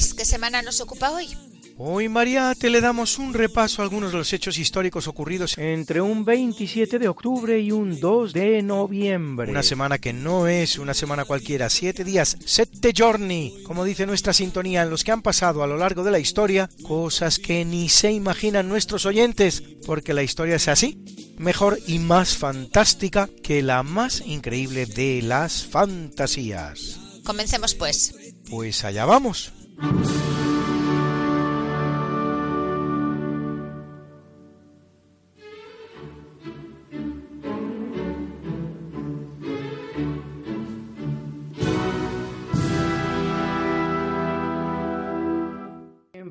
Luis, ¿qué semana nos ocupa hoy? Hoy, Mariate, le damos un repaso a algunos de los hechos históricos ocurridos entre un 27 de octubre y un 2 de noviembre. Una semana que no es una semana cualquiera, siete días, sette giorni, como dice nuestra sintonía, en los que han pasado a lo largo de la historia cosas que ni se imaginan nuestros oyentes, porque la historia es así, mejor y más fantástica que la más increíble de las fantasías. Comencemos pues. Pues allá vamos. En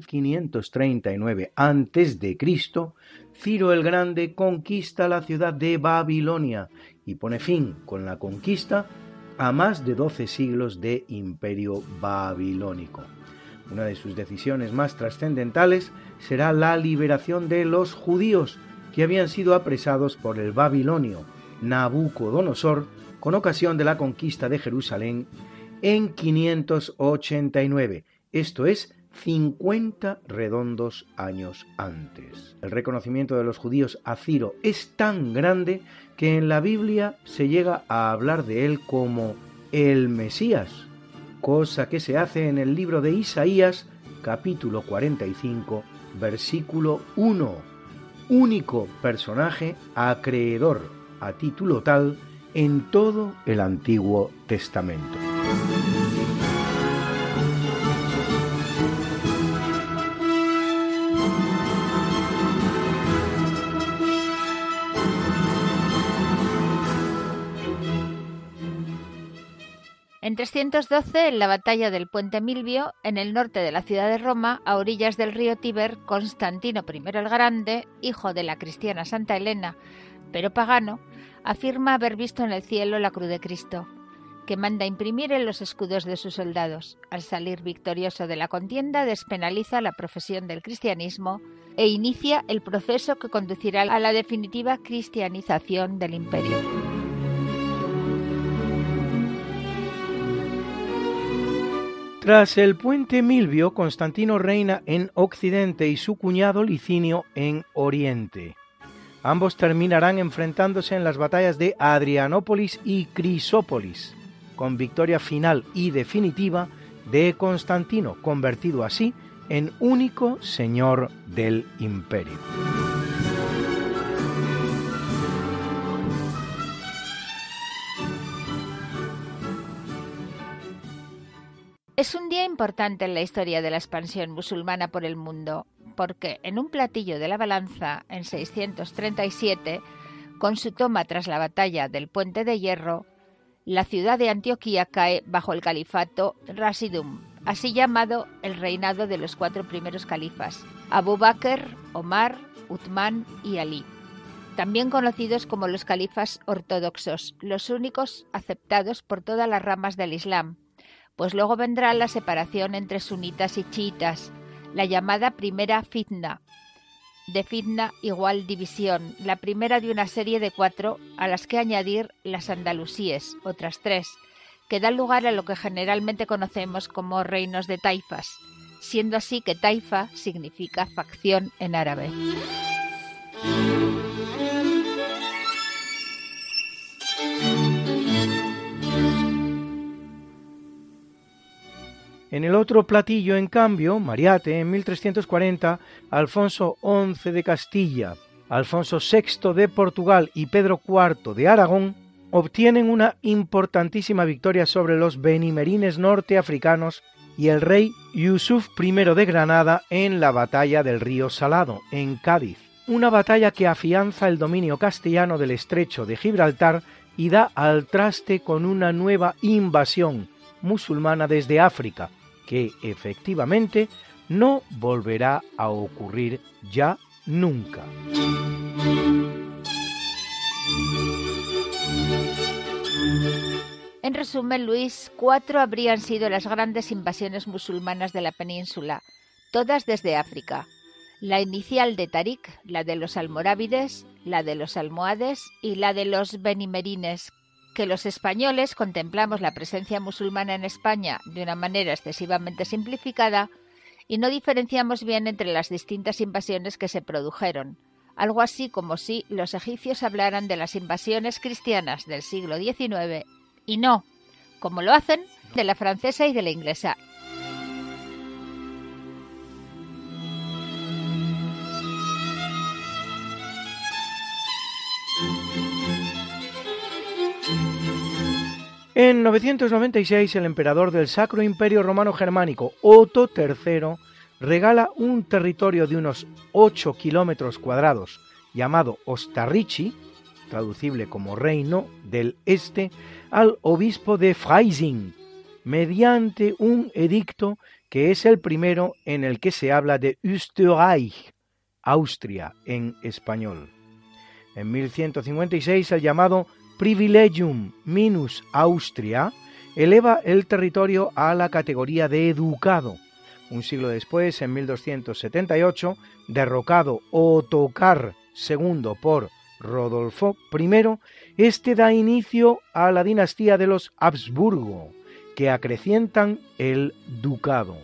539 a.C., Ciro el Grande conquista la ciudad de Babilonia y pone fin con la conquista a más de 12 siglos de imperio babilónico. Una de sus decisiones más trascendentales será la liberación de los judíos que habían sido apresados por el babilonio Nabucodonosor con ocasión de la conquista de Jerusalén en 589, esto es 50 redondos años antes. El reconocimiento de los judíos a Ciro es tan grande que en la Biblia se llega a hablar de él como el Mesías, cosa que se hace en el libro de Isaías capítulo 45 versículo 1, único personaje acreedor a título tal en todo el Antiguo Testamento. En 312, en la batalla del Puente Milvio, en el norte de la ciudad de Roma, a orillas del río Tíber, Constantino I el Grande, hijo de la cristiana Santa Elena, pero pagano, afirma haber visto en el cielo la cruz de Cristo, que manda imprimir en los escudos de sus soldados. Al salir victorioso de la contienda, despenaliza la profesión del cristianismo e inicia el proceso que conducirá a la definitiva cristianización del imperio. Tras el puente Milvio, Constantino reina en Occidente y su cuñado Licinio en Oriente. Ambos terminarán enfrentándose en las batallas de Adrianópolis y Crisópolis, con victoria final y definitiva de Constantino, convertido así en único señor del imperio. Es un día importante en la historia de la expansión musulmana por el mundo, porque en un platillo de la balanza, en 637, con su toma tras la batalla del Puente de Hierro, la ciudad de Antioquía cae bajo el califato Rasidum, así llamado el reinado de los cuatro primeros califas, Abu Bakr, Omar, Uthman y Ali, también conocidos como los califas ortodoxos, los únicos aceptados por todas las ramas del Islam, pues luego vendrá la separación entre sunitas y chiitas, la llamada primera fitna, de fitna igual división, la primera de una serie de cuatro a las que añadir las andalusíes, otras tres, que dan lugar a lo que generalmente conocemos como reinos de taifas, siendo así que taifa significa facción en árabe. En el otro platillo, en cambio, Mariate, en 1340, Alfonso XI de Castilla, Alfonso VI de Portugal y Pedro IV de Aragón obtienen una importantísima victoria sobre los benimerines norteafricanos y el rey Yusuf I de Granada en la batalla del río Salado, en Cádiz, una batalla que afianza el dominio castellano del estrecho de Gibraltar y da al traste con una nueva invasión musulmana desde África, que efectivamente no volverá a ocurrir ya nunca. En resumen, Luis, cuatro habrían sido las grandes invasiones musulmanas de la península, todas desde África. La inicial de Tarik, la de los almorávides, la de los almohades y la de los benimerines, que los españoles contemplamos la presencia musulmana en España de una manera excesivamente simplificada y no diferenciamos bien entre las distintas invasiones que se produjeron, algo así como si los egipcios hablaran de las invasiones cristianas del siglo XIX y no, como lo hacen, de la francesa y de la inglesa. En 996 el emperador del Sacro Imperio Romano Germánico, Otto III, regala un territorio de unos 8 kilómetros cuadrados llamado Ostarrichi, traducible como Reino del Este, al obispo de Freising, mediante un edicto que es el primero en el que se habla de Österreich, Austria en español. En 1156 el llamado Privilegium Minus Austria eleva el territorio a la categoría de educado. Un siglo después, en 1278, derrocado Ottokar II por Rodolfo I, este da inicio a la dinastía de los Habsburgo, que acrecientan el ducado.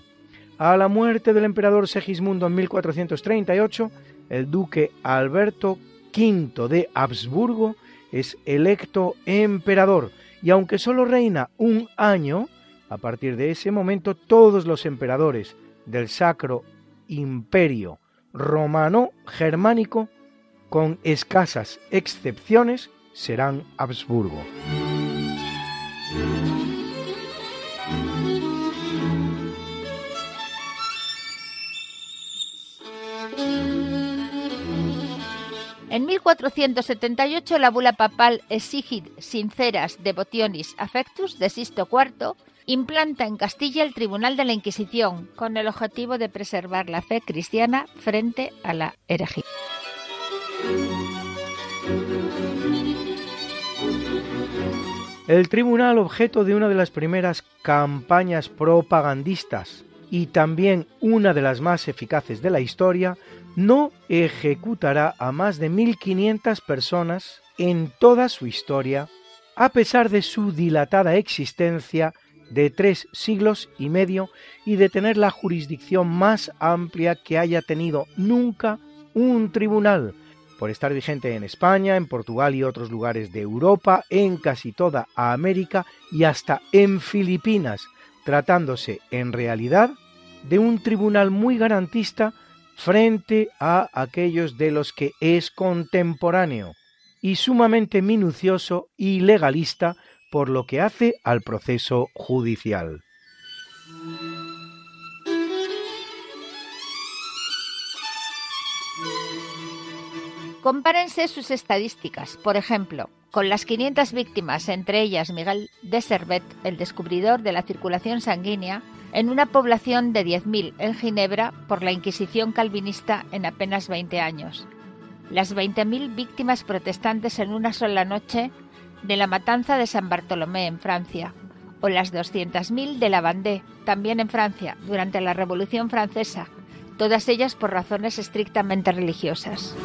A la muerte del emperador Segismundo en 1438, el duque Alberto V de Habsburgo es electo emperador y aunque solo reina un año, a partir de ese momento todos los emperadores del Sacro Imperio Romano Germánico con escasas excepciones, serán Habsburgo. En 1478 la bula papal Exigit Sinceras Devotionis Affectus de Sisto IV implanta en Castilla el Tribunal de la Inquisición con el objetivo de preservar la fe cristiana frente a la herejía. El tribunal, objeto de una de las primeras campañas propagandistas y también una de las más eficaces de la historia, no ejecutará a más de 1.500 personas en toda su historia, a pesar de su dilatada existencia de tres siglos y medio y de tener la jurisdicción más amplia que haya tenido nunca un tribunal, por estar vigente en España, en Portugal y otros lugares de Europa, en casi toda América y hasta en Filipinas, tratándose en realidad de un tribunal muy garantista frente a aquellos de los que es contemporáneo y sumamente minucioso y legalista por lo que hace al proceso judicial. Compárense sus estadísticas, por ejemplo, con las 500 víctimas, entre ellas Miguel de Servet, el descubridor de la circulación sanguínea, en una población de 10.000 en Ginebra por la Inquisición calvinista en apenas 20 años. Las 20.000 víctimas protestantes en una sola noche de la matanza de San Bartolomé en Francia, o las 200.000 de la Vendée, también en Francia, durante la Revolución Francesa, todas ellas por razones estrictamente religiosas.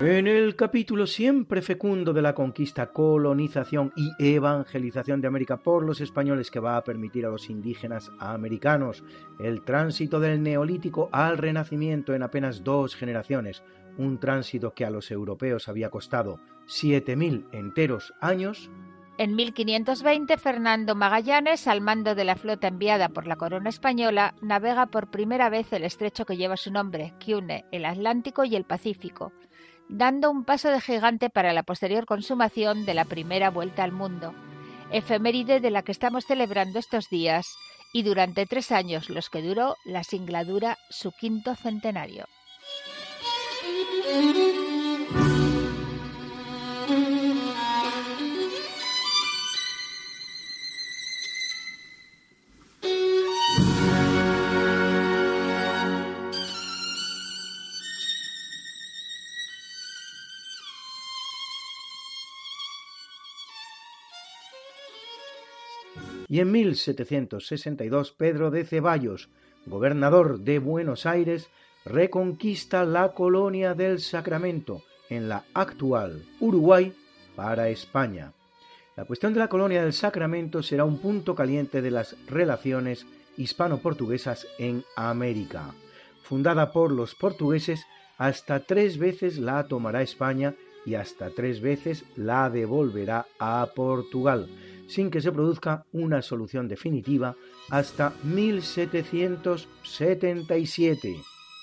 En el capítulo siempre fecundo de la conquista, colonización y evangelización de América por los españoles que va a permitir a los indígenas americanos el tránsito del neolítico al renacimiento en apenas dos generaciones, un tránsito que a los europeos había costado 7.000 enteros años, en 1520, Fernando Magallanes, al mando de la flota enviada por la corona española, navega por primera vez el estrecho que lleva su nombre, que une el Atlántico y el Pacífico, dando un paso de gigante para la posterior consumación de la primera vuelta al mundo, efeméride de la que estamos celebrando estos días y durante tres años los que duró la singladura su quinto centenario. Y en 1762 Pedro de Ceballos, gobernador de Buenos Aires, reconquista la colonia del Sacramento en la actual Uruguay para España. La cuestión de la colonia del Sacramento será un punto caliente de las relaciones hispano-portuguesas en América. Fundada por los portugueses, hasta tres veces la tomará España y hasta tres veces la devolverá a Portugal, sin que se produzca una solución definitiva hasta 1777,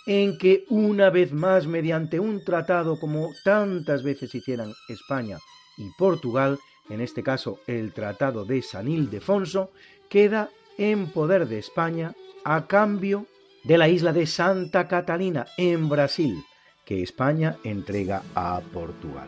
en que una vez más mediante un tratado como tantas veces hicieran España y Portugal, en este caso el Tratado de San Ildefonso, queda en poder de España a cambio de la isla de Santa Catalina en Brasil, que España entrega a Portugal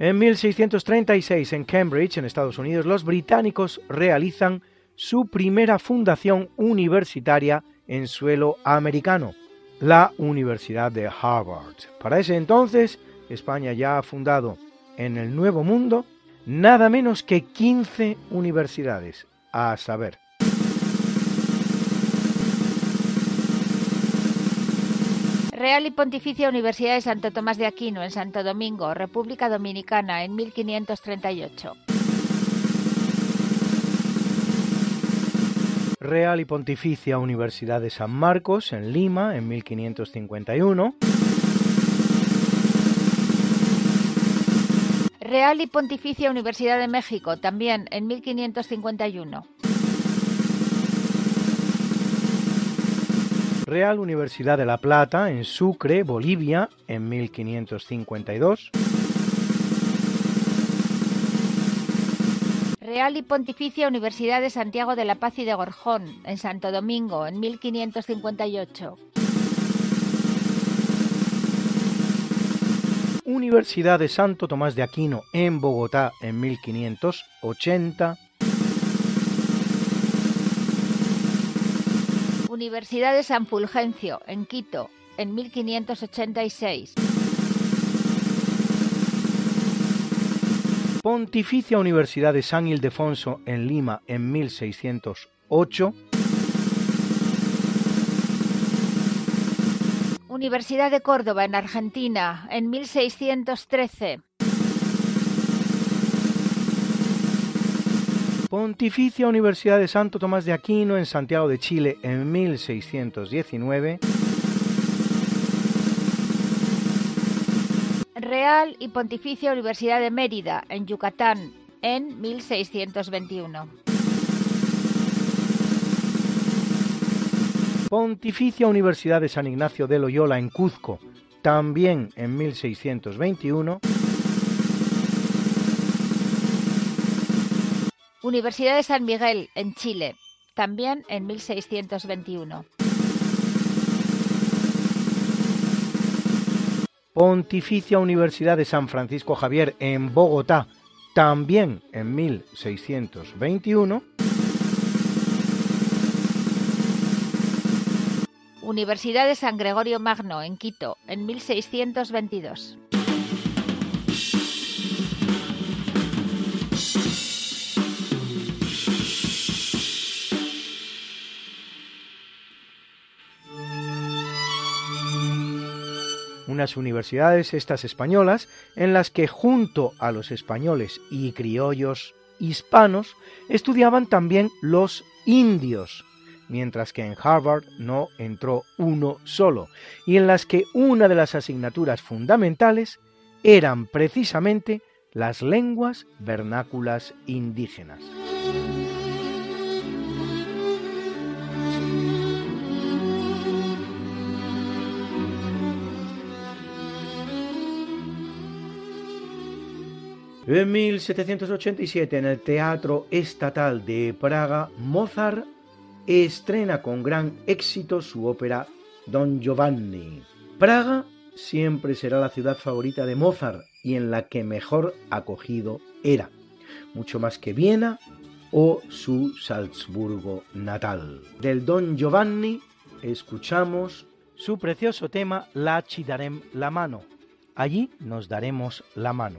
En 1636, en Cambridge, en Estados Unidos, los británicos realizan su primera fundación universitaria en suelo americano, la Universidad de Harvard. Para ese entonces, España ya ha fundado en el Nuevo Mundo nada menos que 15 universidades, a saber, Real y Pontificia Universidad de Santo Tomás de Aquino en Santo Domingo, República Dominicana, en 1538. Real y Pontificia Universidad de San Marcos en Lima en 1551. Real y Pontificia Universidad de México, también en 1551. Real Universidad de La Plata en Sucre, Bolivia, en 1552. Real y Pontificia Universidad de Santiago de la Paz y de Gorjón, en Santo Domingo, en 1558. Universidad de Santo Tomás de Aquino en Bogotá en 1580. Universidad de San Fulgencio, en Quito, en 1586. Pontificia Universidad de San Ildefonso en Lima en 1608. Universidad de Córdoba en Argentina en 1613. Pontificia Universidad de Santo Tomás de Aquino en Santiago de Chile en 1619. Real y Pontificia Universidad de Mérida en Yucatán en 1621. Pontificia Universidad de San Ignacio de Loyola en Cuzco, también en 1621. Universidad de San Miguel, en Chile, también en 1621. Pontificia Universidad de San Francisco Javier, en Bogotá, también en 1621. Universidad de San Gregorio Magno en Quito en 1622. Universidades estas españolas en las que junto a los españoles y criollos hispanos estudiaban también los indios, mientras que en Harvard no entró uno solo, y en las que una de las asignaturas fundamentales eran precisamente las lenguas vernáculas indígenas. En 1787, en el Teatro Estatal de Praga, Mozart estrena con gran éxito su ópera Don Giovanni. Praga siempre será la ciudad favorita de Mozart y en la que mejor acogido era, mucho más que Viena o su Salzburgo natal. Del Don Giovanni escuchamos su precioso tema La ci darem la mano. Allí nos daremos la mano.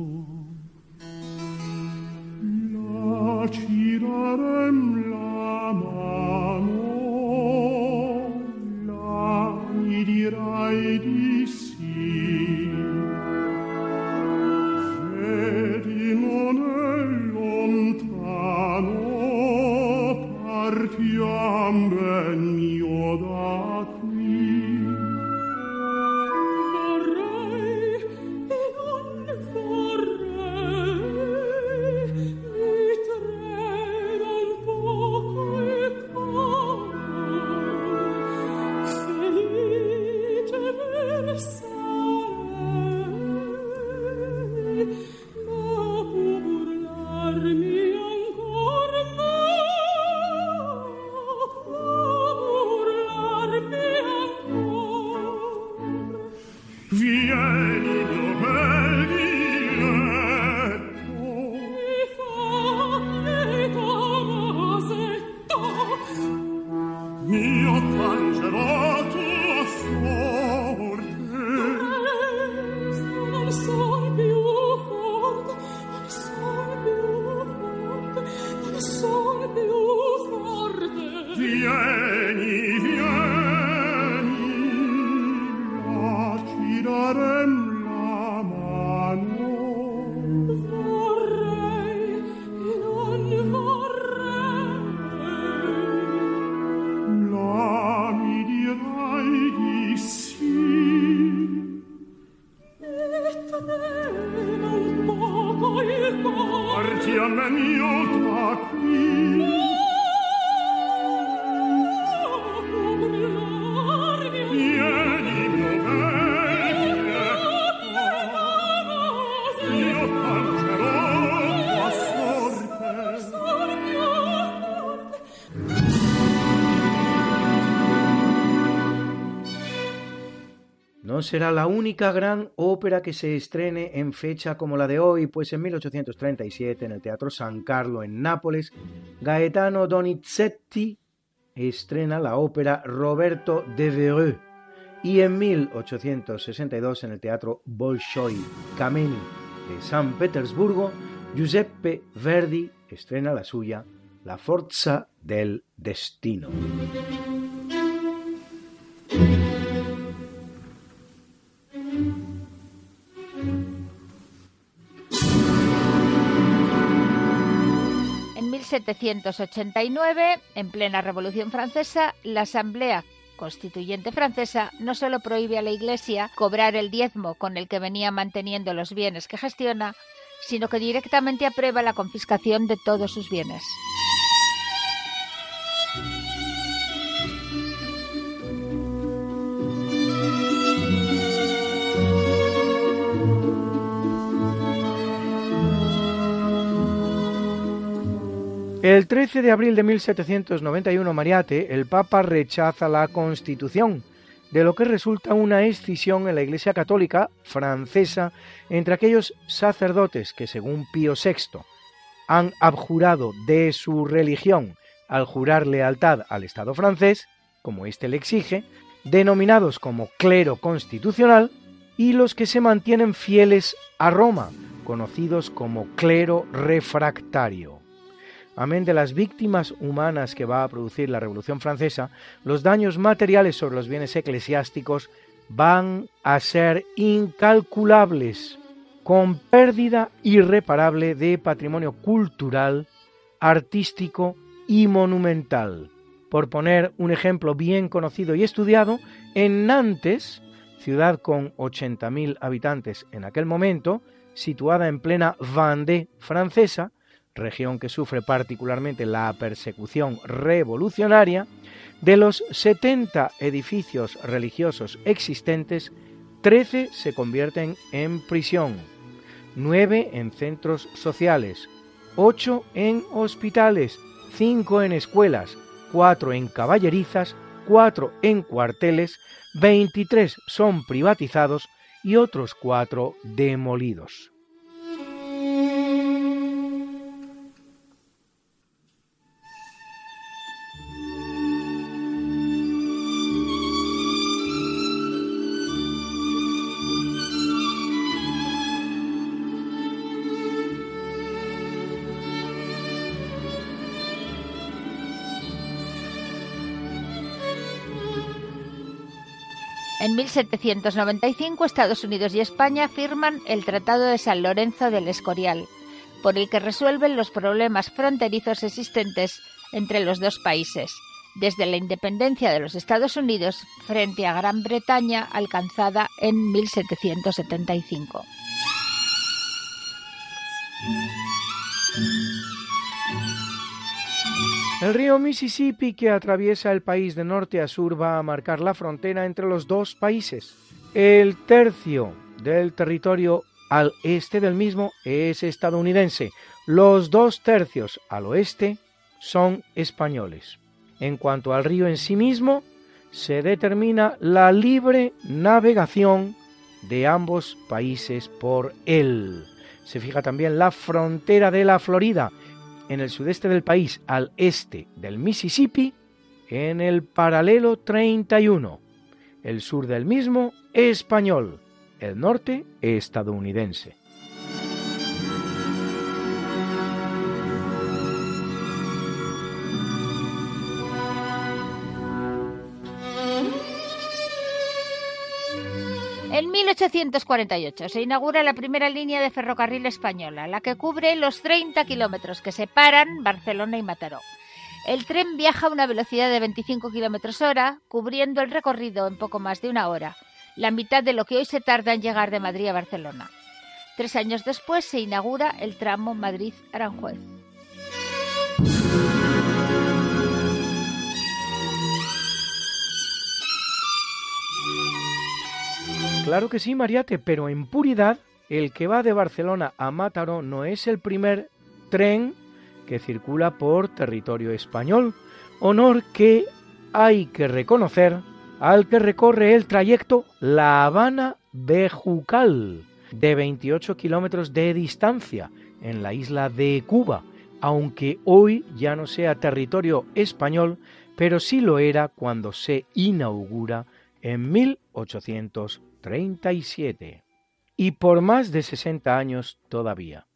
dirai di Será la única gran ópera que se estrene en fecha como la de hoy, pues en 1837 en el Teatro San Carlo en Nápoles, Gaetano Donizetti estrena la ópera Roberto de Vereux y en 1862 en el Teatro Bolshoi Kameni de San Petersburgo, Giuseppe Verdi estrena la suya La Forza del Destino. 1789, en plena Revolución Francesa, la Asamblea Constituyente francesa no solo prohíbe a la Iglesia cobrar el diezmo con el que venía manteniendo los bienes que gestiona, sino que directamente aprueba la confiscación de todos sus bienes. El 13 de abril de 1791, Mariate, el Papa rechaza la Constitución, de lo que resulta una escisión en la Iglesia Católica francesa entre aquellos sacerdotes que, según Pío VI, han abjurado de su religión al jurar lealtad al Estado francés, como éste le exige, denominados como clero constitucional, y los que se mantienen fieles a Roma, conocidos como clero refractario. Amén de las víctimas humanas que va a producir la Revolución Francesa, los daños materiales sobre los bienes eclesiásticos van a ser incalculables, con pérdida irreparable de patrimonio cultural, artístico y monumental. Por poner un ejemplo bien conocido y estudiado, en Nantes, ciudad con 80.000 habitantes en aquel momento, situada en plena Vendée francesa, región que sufre particularmente la persecución revolucionaria, de los 70 edificios religiosos existentes, 13 se convierten en prisión, 9 en centros sociales, 8 en hospitales, 5 en escuelas, 4 en caballerizas, 4 en cuarteles, 23 son privatizados y otros 4 demolidos. En 1795 Estados Unidos y España firman el Tratado de San Lorenzo del Escorial, por el que resuelven los problemas fronterizos existentes entre los dos países, desde la independencia de los Estados Unidos frente a Gran Bretaña alcanzada en 1775. El río Mississippi que atraviesa el país de norte a sur va a marcar la frontera entre los dos países. El tercio del territorio al este del mismo es estadounidense. Los dos tercios al oeste son españoles. En cuanto al río en sí mismo, se determina la libre navegación de ambos países por él. Se fija también la frontera de la Florida, en el sudeste del país al este del Mississippi en el paralelo 31, el sur del mismo español, el norte estadounidense. En 1848 se inaugura la primera línea de ferrocarril española, la que cubre los 30 kilómetros que separan Barcelona y Mataró. El tren viaja a una velocidad de 25 kilómetros hora, cubriendo el recorrido en poco más de una hora, la mitad de lo que hoy se tarda en llegar de Madrid a Barcelona. Tres años después se inaugura el tramo Madrid-Aranjuez. Claro que sí, Mariate, pero en puridad, el que va de Barcelona a Mataró no es el primer tren que circula por territorio español, honor que hay que reconocer al que recorre el trayecto La Habana-Bejucal, de 28 kilómetros de distancia, en la isla de Cuba, aunque hoy ya no sea territorio español, pero sí lo era cuando se inaugura en 1800 37 y por más de 60 años todavía.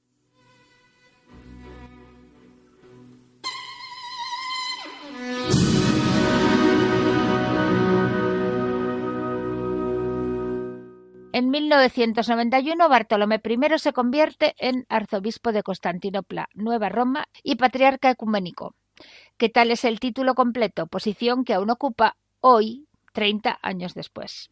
En 1991 Bartolomé I se convierte en arzobispo de Constantinopla, Nueva Roma y patriarca ecuménico. ¿Qué tal es el título completo? Posición que aún ocupa hoy, 30 años después.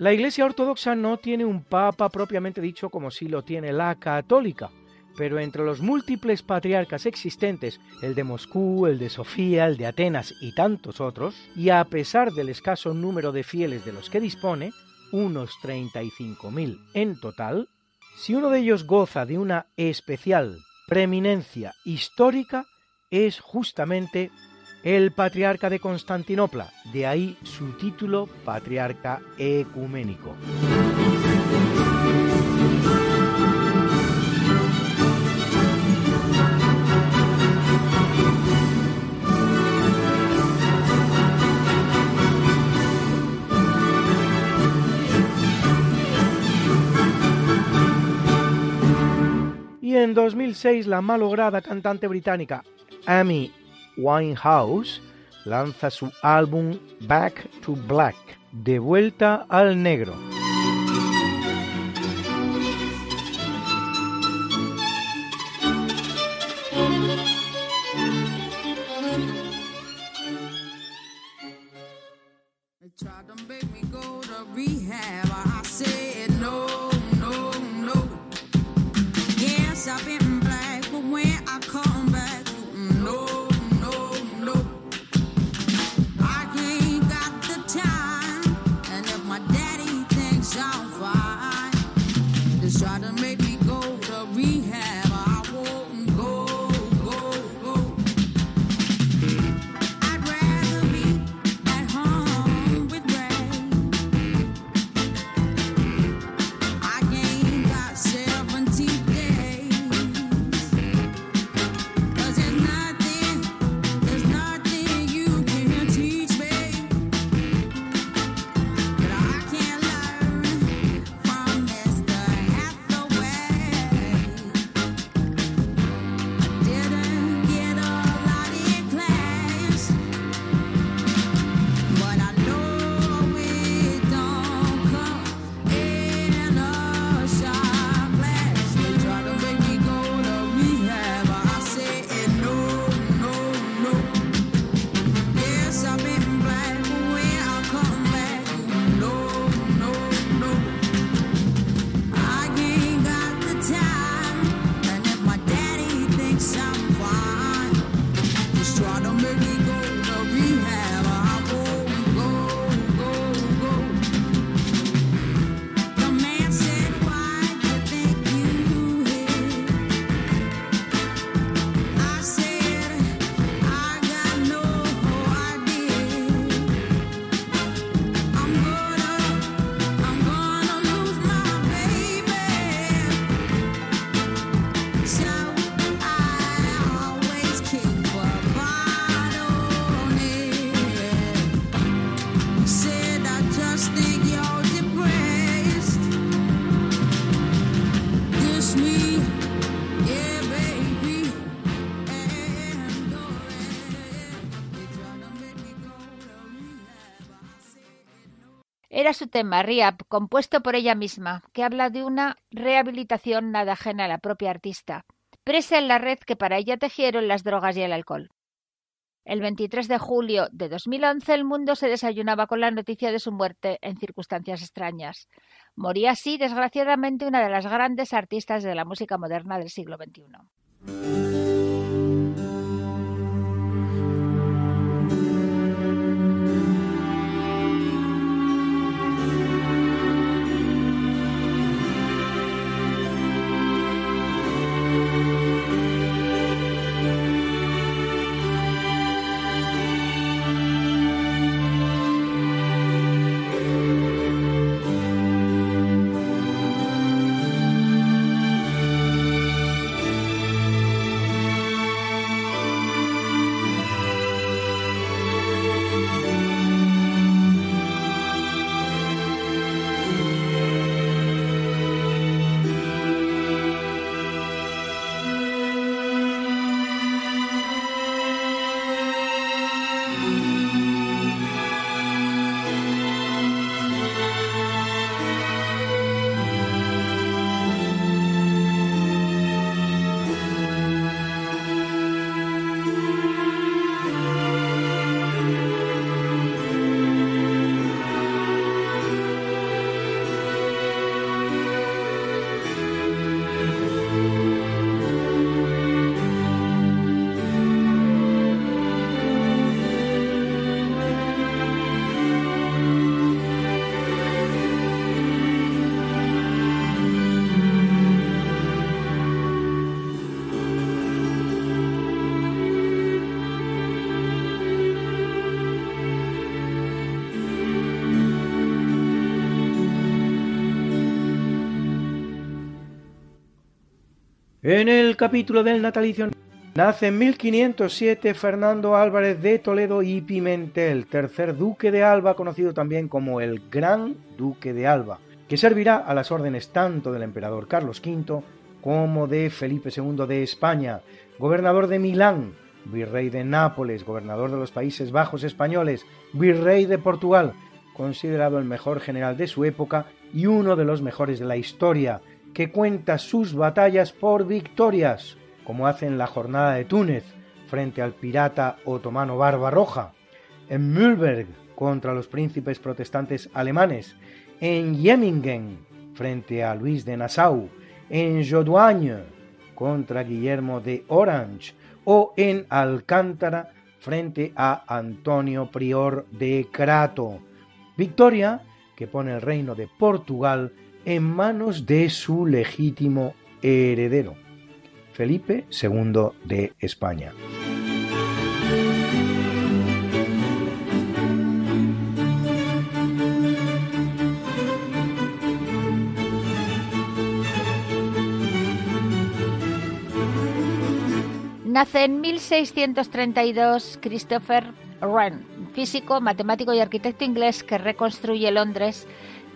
La Iglesia Ortodoxa no tiene un papa propiamente dicho como si lo tiene la católica, pero entre los múltiples patriarcas existentes, el de Moscú, el de Sofía, el de Atenas y tantos otros, y a pesar del escaso número de fieles de los que dispone, unos 35.000 en total, si uno de ellos goza de una especial preeminencia histórica, es justamente el patriarca de Constantinopla, de ahí su título patriarca ecuménico. Y en 2006 la malograda cantante británica Amy Winehouse lanza su álbum Back to Black, de vuelta al negro. Tema Rehab, compuesto por ella misma, que habla de una rehabilitación nada ajena a la propia artista, presa en la red que para ella tejieron las drogas y el alcohol. El 23 de julio de 2011 el mundo se desayunaba con la noticia de su muerte en circunstancias extrañas. Moría así, desgraciadamente, una de las grandes artistas de la música moderna del siglo XXI. En el capítulo del natalicio nace en 1507 Fernando Álvarez de Toledo y Pimentel, tercer duque de Alba, conocido también como el Gran Duque de Alba, que servirá a las órdenes tanto del emperador Carlos V como de Felipe II de España, gobernador de Milán, virrey de Nápoles, gobernador de los Países Bajos españoles, virrey de Portugal, considerado el mejor general de su época y uno de los mejores de la historia, que cuenta sus batallas por victorias, como hace en la jornada de Túnez frente al pirata otomano Barbarroja, en Mühlberg contra los príncipes protestantes alemanes, en Jemmingen frente a Luis de Nassau, en Jodoigne contra Guillermo de Orange o en Alcántara frente a Antonio Prior de Crato. Victoria que pone el reino de Portugal en manos de su legítimo heredero, Felipe II de España. Nace en 1632 Christopher Wren, físico, matemático y arquitecto inglés que reconstruye Londres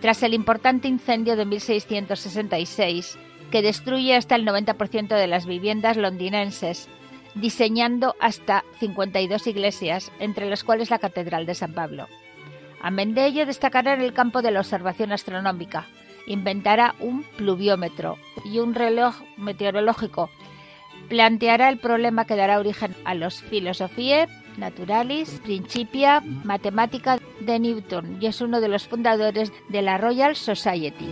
tras el importante incendio de 1666 que destruye hasta el 90% de las viviendas londinenses, diseñando hasta 52 iglesias, entre las cuales la Catedral de San Pablo. Amén de ello, destacará en el campo de la observación astronómica. Inventará un pluviómetro y un reloj meteorológico planteará el problema que dará origen a los Philosophiae Naturalis Principia Mathematica de Newton y es uno de los fundadores de la Royal Society.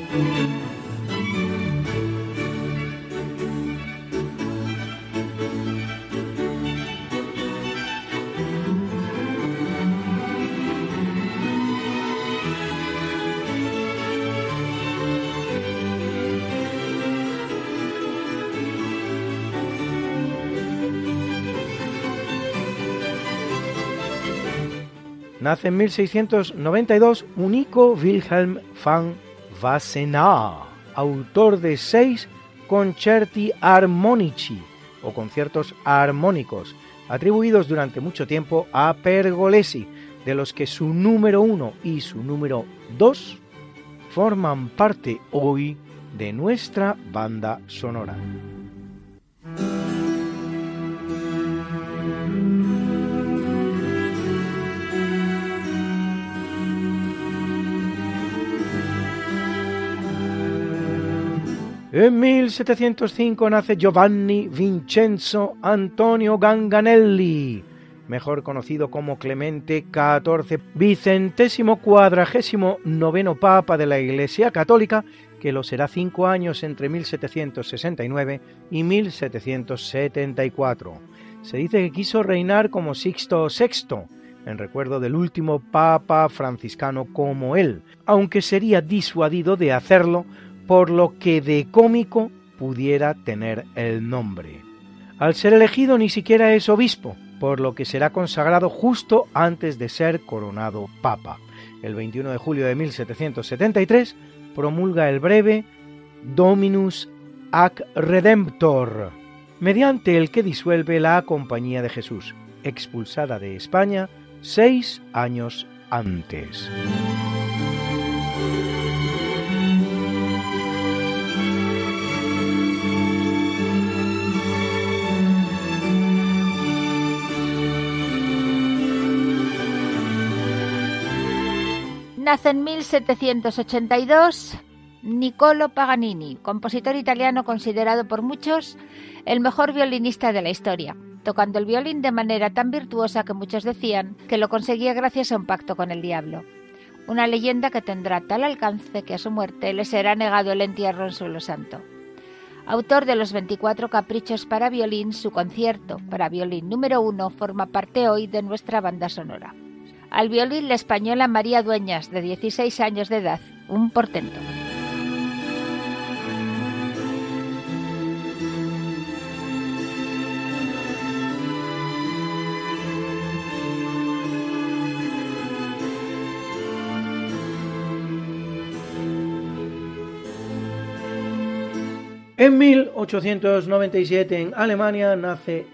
Nace en 1692 Unico Wilhelm van Wassenaar, autor de seis concerti armonici o conciertos armónicos, atribuidos durante mucho tiempo a Pergolesi, de los que su número uno y su número dos forman parte hoy de nuestra banda sonora. En 1705 nace Giovanni Vincenzo Antonio Ganganelli, mejor conocido como Clemente XIV, vicentésimo cuadragésimo noveno papa de la Iglesia Católica, que lo será cinco años entre 1769 y 1774. Se dice que quiso reinar como Sixto VI, en recuerdo del último papa franciscano como él, aunque sería disuadido de hacerlo por lo que de cómico pudiera tener el nombre. Al ser elegido ni siquiera es obispo, por lo que será consagrado justo antes de ser coronado papa. El 21 de julio de 1773 promulga el breve Dominus ac Redemptor, mediante el que disuelve la Compañía de Jesús, expulsada de España seis años antes. Nace en 1782 Niccolo Paganini, compositor italiano considerado por muchos el mejor violinista de la historia, tocando el violín de manera tan virtuosa que muchos decían que lo conseguía gracias a un pacto con el diablo. Una leyenda que tendrá tal alcance que a su muerte le será negado el entierro en suelo santo. Autor de los 24 caprichos para violín, su concierto para violín número uno forma parte hoy de nuestra banda sonora al violín la española María Dueñas, de 16 años de edad, un portento. En 1897 en Alemania nace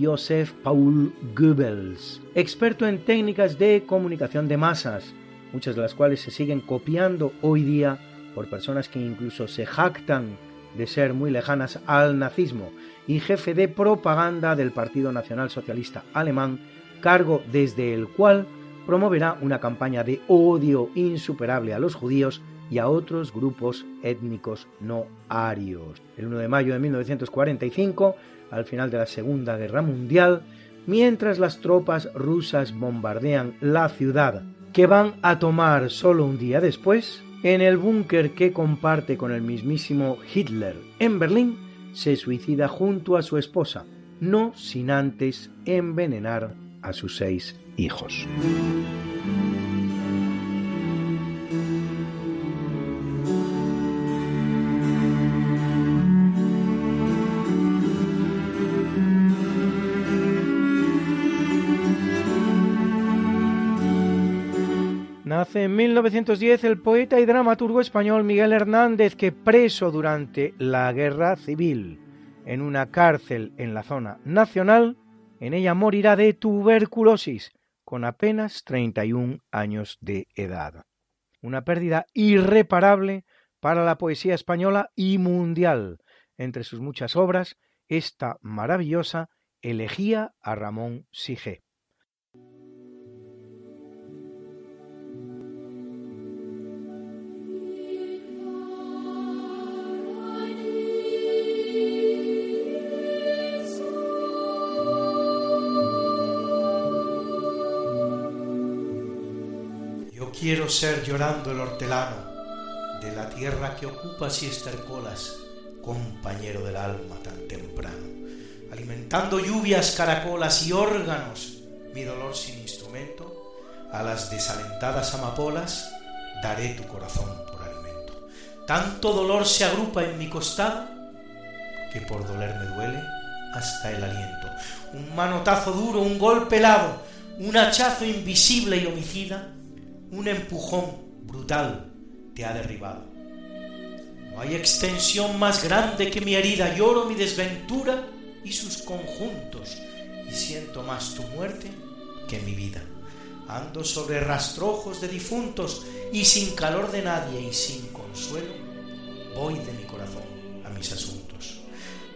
Joseph Paul Goebbels, experto en técnicas de comunicación de masas, muchas de las cuales se siguen copiando hoy día por personas que incluso se jactan de ser muy lejanas al nazismo, y jefe de propaganda del Partido Nacional Socialista Alemán, cargo desde el cual promoverá una campaña de odio insuperable a los judíos y a otros grupos étnicos no arios. El 1 de mayo de 1945, al final de la Segunda Guerra Mundial, mientras las tropas rusas bombardean la ciudad, que van a tomar solo un día después, en el búnker que comparte con el mismísimo Hitler en Berlín, se suicida junto a su esposa, no sin antes envenenar a sus seis hijos. Nace en 1910 el poeta y dramaturgo español Miguel Hernández, que preso durante la Guerra Civil en una cárcel en la zona nacional, en ella morirá de tuberculosis con apenas 31 años de edad. Una pérdida irreparable para la poesía española y mundial. Entre sus muchas obras, esta maravillosa elegía a Ramón Sige. Quiero ser llorando el hortelano de la tierra que ocupas y estercolas, compañero del alma tan temprano, alimentando lluvias, caracolas y órganos, mi dolor sin instrumento, a las desalentadas amapolas daré tu corazón por alimento. Tanto dolor se agrupa en mi costado que por doler me duele hasta el aliento. Un manotazo duro, un golpe helado, un hachazo invisible y homicida un empujón brutal te ha derribado. No hay extensión más grande que mi herida. Lloro mi desventura y sus conjuntos y siento más tu muerte que mi vida. Ando sobre rastrojos de difuntos y sin calor de nadie y sin consuelo, voy de mi corazón a mis asuntos.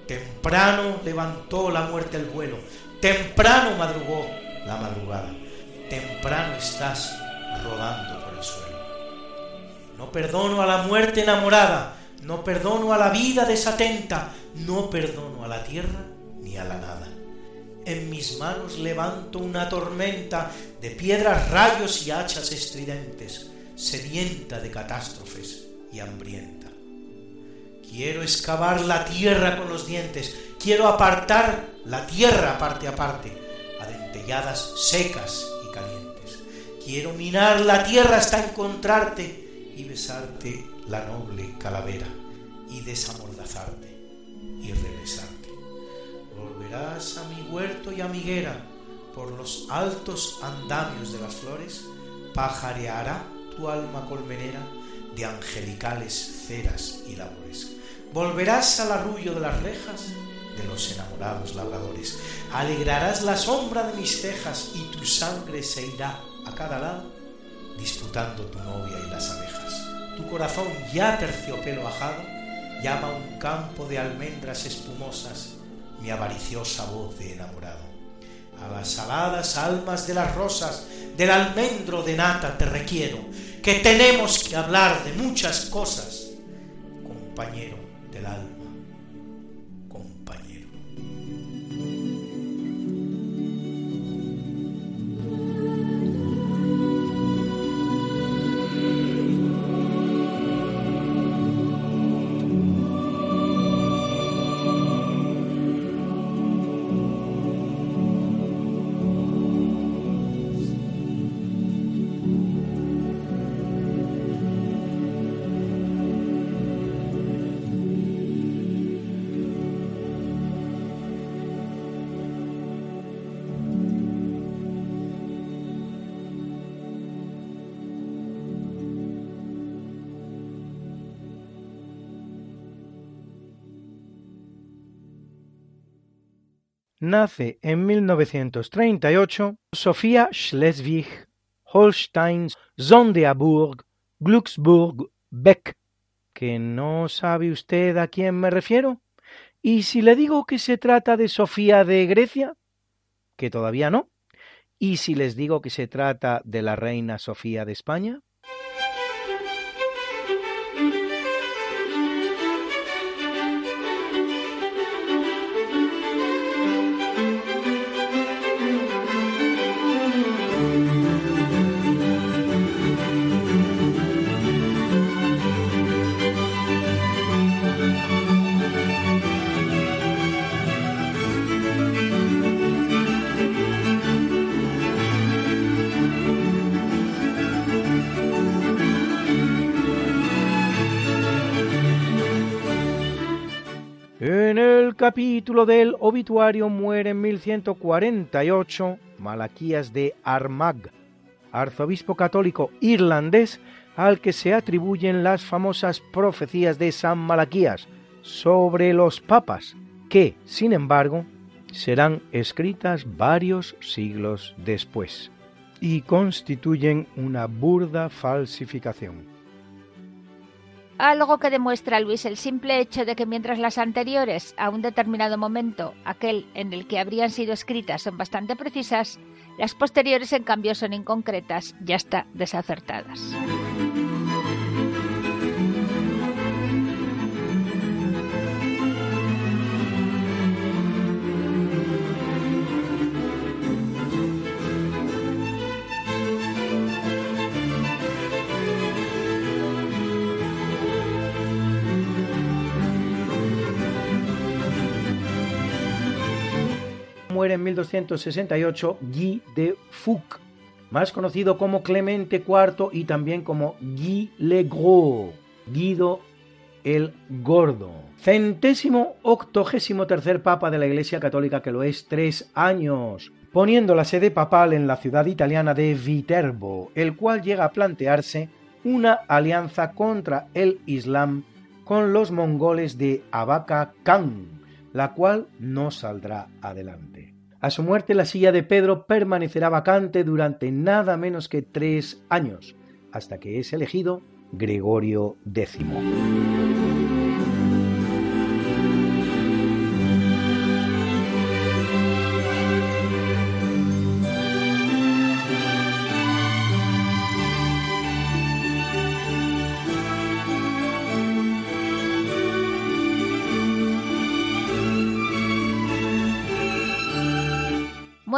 Temprano levantó la muerte el vuelo, temprano madrugó la madrugada, temprano estás rodando por el suelo. No perdono a la muerte enamorada, no perdono a la vida desatenta, no perdono a la tierra ni a la nada. En mis manos levanto una tormenta de piedras, rayos y hachas estridentes, sedienta de catástrofes y hambrienta. Quiero excavar la tierra con los dientes, quiero apartar la tierra parte a parte, adentelladas secas Quiero minar la tierra hasta encontrarte y besarte la noble calavera y desamordazarte y regresarte. Volverás a mi huerto y a mi higuera por los altos andamios de las flores, pajareará tu alma colmenera de angelicales ceras y labores. Volverás al arrullo de las rejas de los enamorados labradores. Alegrarás la sombra de mis cejas y tu sangre se irá cada lado, disputando tu novia y las abejas. Tu corazón ya terciopelo ajado llama a un campo de almendras espumosas mi avariciosa voz de enamorado. A las aladas almas de las rosas, del almendro de nata te requiero, que tenemos que hablar de muchas cosas, compañero del alma. Nace en 1938 Sofía Schleswig, Holstein, Sonderburg, Glücksburg, Beck. ¿Que no sabe usted a quién me refiero? ¿Y si le digo que se trata de Sofía de Grecia? Que todavía no. ¿Y si les digo que se trata de la reina Sofía de España? Capítulo del obituario muere en 1148 Malaquías de Armagh, arzobispo católico irlandés al que se atribuyen las famosas profecías de San Malaquías sobre los papas, que, sin embargo, serán escritas varios siglos después y constituyen una burda falsificación. Algo que demuestra Luis el simple hecho de que mientras las anteriores, a un determinado momento, aquel en el que habrían sido escritas, son bastante precisas, las posteriores en cambio son inconcretas y hasta desacertadas. Muere en 1268 Guy de Fouque, más conocido como Clemente IV y también como Guy le Gros, Guido el Gordo. Centésimo octogésimo tercer papa de la Iglesia Católica que lo es tres años, poniendo la sede papal en la ciudad italiana de Viterbo, el cual llega a plantearse una alianza contra el Islam con los mongoles de Abaca Khan, la cual no saldrá adelante. A su muerte la silla de Pedro permanecerá vacante durante nada menos que tres años, hasta que es elegido Gregorio X.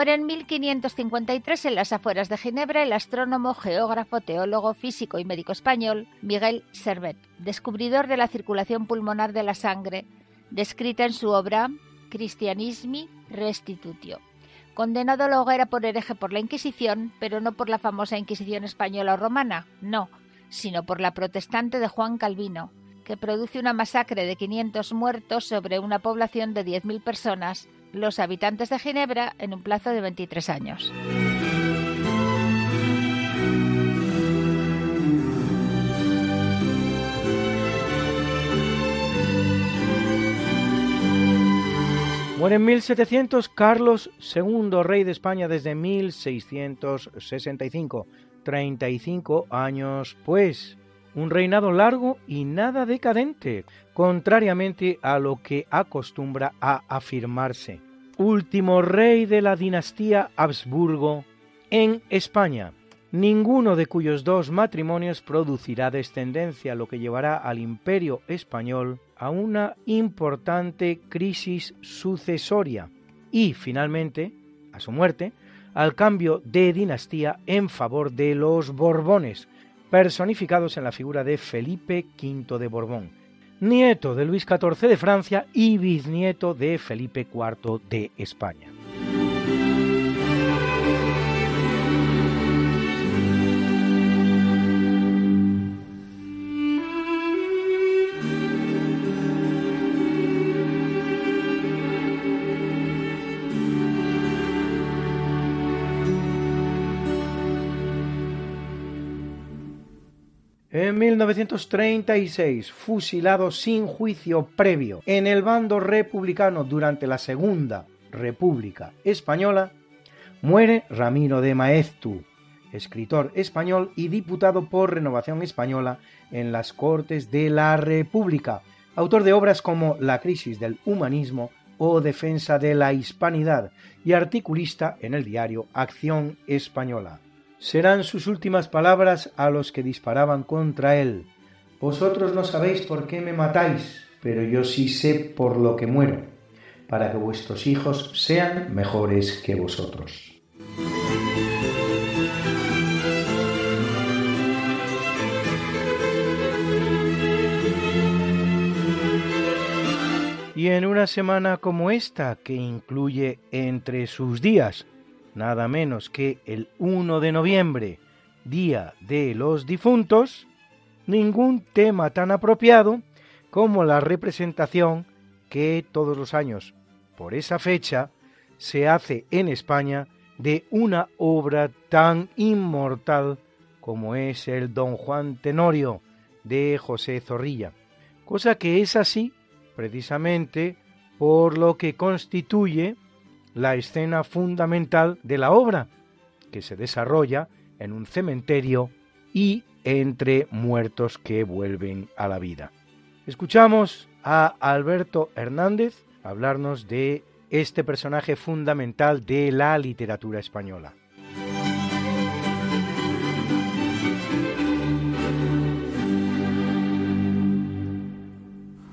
Muere en 1553 en las afueras de Ginebra el astrónomo, geógrafo, teólogo, físico y médico español Miguel Servet, descubridor de la circulación pulmonar de la sangre, descrita en su obra Christianismi Restitutio. Condenado a la hoguera por hereje por la Inquisición, pero no por la famosa Inquisición española o romana, no, sino por la protestante de Juan Calvino, que produce una masacre de 500 muertos sobre una población de 10.000 personas los habitantes de Ginebra en un plazo de 23 años. Muere en 1700 Carlos II, rey de España desde 1665, 35 años pues. Un reinado largo y nada decadente, contrariamente a lo que acostumbra a afirmarse. Último rey de la dinastía Habsburgo en España, ninguno de cuyos dos matrimonios producirá descendencia, lo que llevará al imperio español a una importante crisis sucesoria y, finalmente, a su muerte, al cambio de dinastía en favor de los Borbones, personificados en la figura de Felipe V de Borbón, nieto de Luis XIV de Francia y bisnieto de Felipe IV de España. 1936, fusilado sin juicio previo en el bando republicano durante la Segunda República Española, muere Ramiro de Maeztu, escritor español y diputado por Renovación Española en las Cortes de la República, autor de obras como La crisis del humanismo o Defensa de la Hispanidad y articulista en el diario Acción Española. Serán sus últimas palabras a los que disparaban contra él. Vosotros no sabéis por qué me matáis, pero yo sí sé por lo que muero, para que vuestros hijos sean mejores que vosotros. Y en una semana como esta, que incluye entre sus días nada menos que el 1 de noviembre, Día de los Difuntos, ningún tema tan apropiado como la representación que todos los años, por esa fecha, se hace en España de una obra tan inmortal como es el Don Juan Tenorio de José Zorrilla, cosa que es así precisamente por lo que constituye la escena fundamental de la obra, que se desarrolla en un cementerio y entre muertos que vuelven a la vida. Escuchamos a Alberto Hernández hablarnos de este personaje fundamental de la literatura española.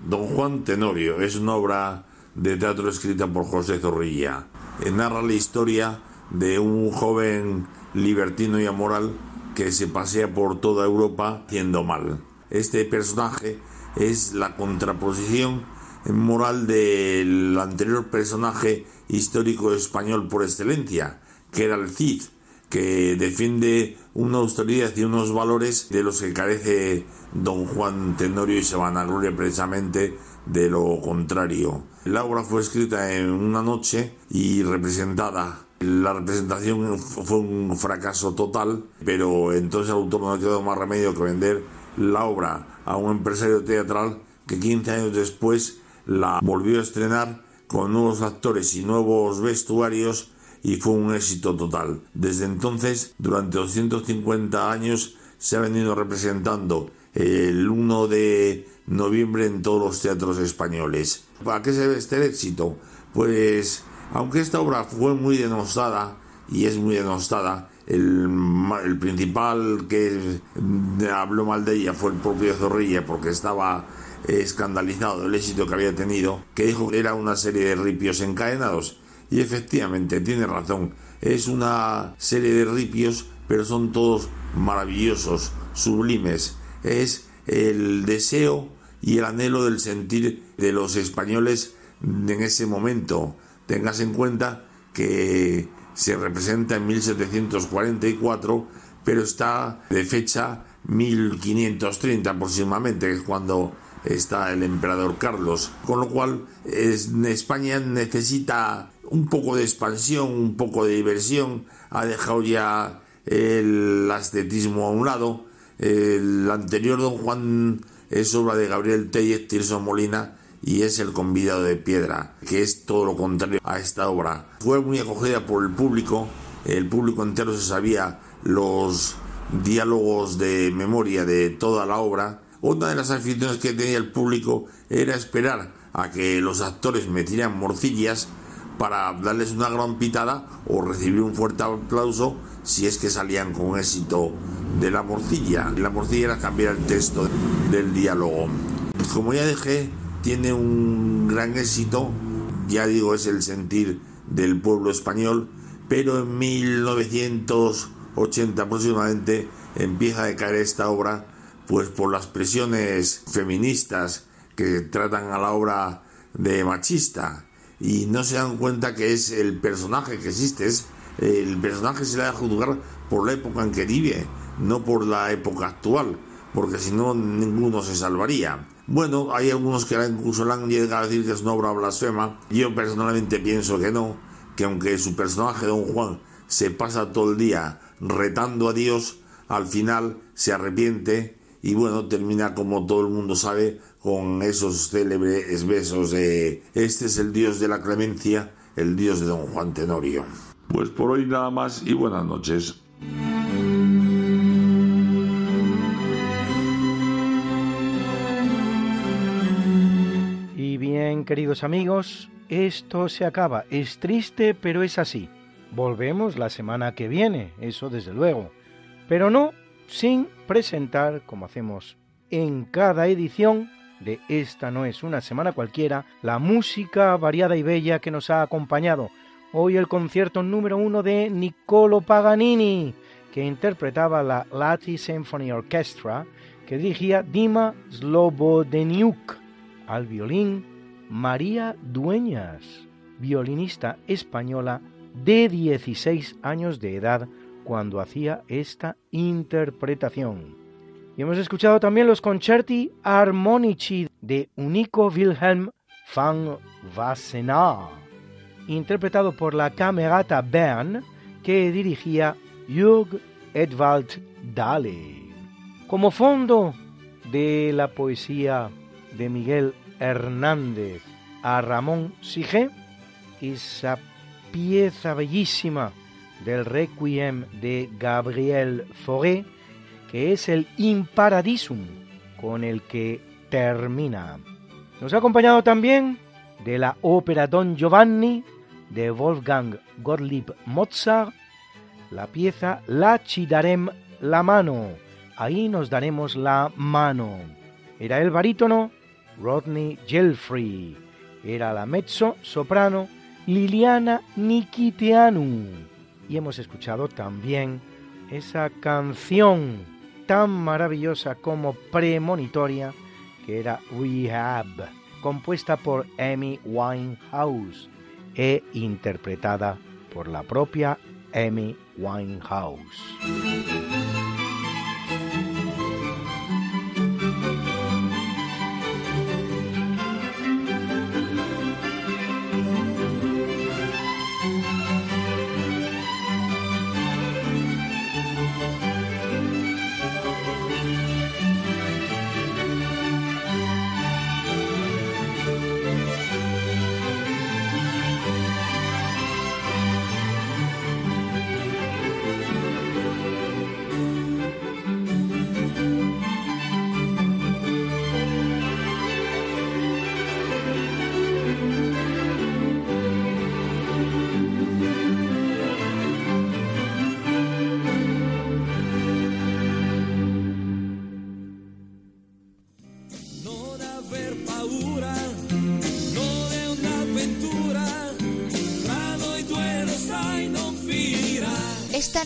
Don Juan Tenorio es una obra de teatro escrita por José Zorrilla. Eh, narra la historia de un joven libertino y amoral que se pasea por toda Europa haciendo mal. Este personaje es la contraposición moral del anterior personaje histórico español por excelencia, que era el Cid, que defiende una austeridad y unos valores de los que carece don Juan Tenorio y se van a gloria precisamente de lo contrario. La obra fue escrita en una noche y representada. La representación fue un fracaso total, pero entonces el autor no le quedó más remedio que vender la obra a un empresario teatral que 15 años después la volvió a estrenar con nuevos actores y nuevos vestuarios y fue un éxito total. Desde entonces, durante 250 años, se ha venido representando el 1 de noviembre en todos los teatros españoles. ¿Para qué se ve este éxito? Pues, aunque esta obra fue muy denostada, y es muy denostada, el, el principal que habló mal de ella fue el propio Zorrilla, porque estaba escandalizado del éxito que había tenido, que dijo que era una serie de ripios encadenados. Y efectivamente, tiene razón, es una serie de ripios, pero son todos maravillosos, sublimes. Es el deseo y el anhelo del sentir de los españoles en ese momento. Tengas en cuenta que se representa en 1744, pero está de fecha 1530 aproximadamente, que es cuando está el emperador Carlos. Con lo cual, España necesita un poco de expansión, un poco de diversión. Ha dejado ya el ascetismo a un lado el anterior Don Juan es obra de Gabriel Tellez Tirso Molina y es el convidado de piedra, que es todo lo contrario a esta obra. Fue muy acogida por el público, el público entero se sabía los diálogos de memoria de toda la obra. Una de las aficiones que tenía el público era esperar a que los actores metieran morcillas para darles una gran pitada o recibir un fuerte aplauso si es que salían con éxito de la morcilla. La morcilla era cambiar el texto del diálogo. Como ya dije, tiene un gran éxito, ya digo, es el sentir del pueblo español, pero en 1980 aproximadamente empieza a decaer esta obra, pues por las presiones feministas que tratan a la obra de machista y no se dan cuenta que es el personaje que existe, es el personaje se le da a juzgar por la época en que vive, no por la época actual, porque si no ninguno se salvaría. Bueno, hay algunos que incluso le han llegado a decir que es una obra blasfema. Yo personalmente pienso que no, que aunque su personaje, don Juan, se pasa todo el día retando a Dios, al final se arrepiente y bueno, termina como todo el mundo sabe con esos célebres besos de este es el Dios de la clemencia el dios de don Juan Tenorio. Pues por hoy nada más y buenas noches. Y bien, queridos amigos, esto se acaba. Es triste, pero es así. Volvemos la semana que viene, eso desde luego. Pero no sin presentar, como hacemos en cada edición de Esta no es una semana cualquiera, la música variada y bella que nos ha acompañado. Hoy el concierto número uno de Niccolo Paganini, que interpretaba la Lati Symphony Orchestra, que dirigía Dima Slobodeniuk. Al violín, María Dueñas, violinista española de 16 años de edad cuando hacía esta interpretación. Y hemos escuchado también los concerti armonici de Unico Wilhelm van Wassenaar, interpretado por la Camerata Bern que dirigía Jürg Edwald Dahle. Como fondo de la poesía de Miguel Hernández a Ramón Sige, esa pieza bellísima del Requiem de Gabriel Fauré, que es el Imparadisum con el que termina. Nos ha acompañado también de la ópera Don Giovanni de Wolfgang Gottlieb Mozart, la pieza La ci darem la mano, ahí nos daremos la mano. Era el barítono Rodney Gelfrey, era la mezzo soprano Liliana Nikiteanu y hemos escuchado también esa canción tan maravillosa como premonitoria que era Rehab, compuesta por Amy Winehouse e interpretada por la propia Amy Winehouse.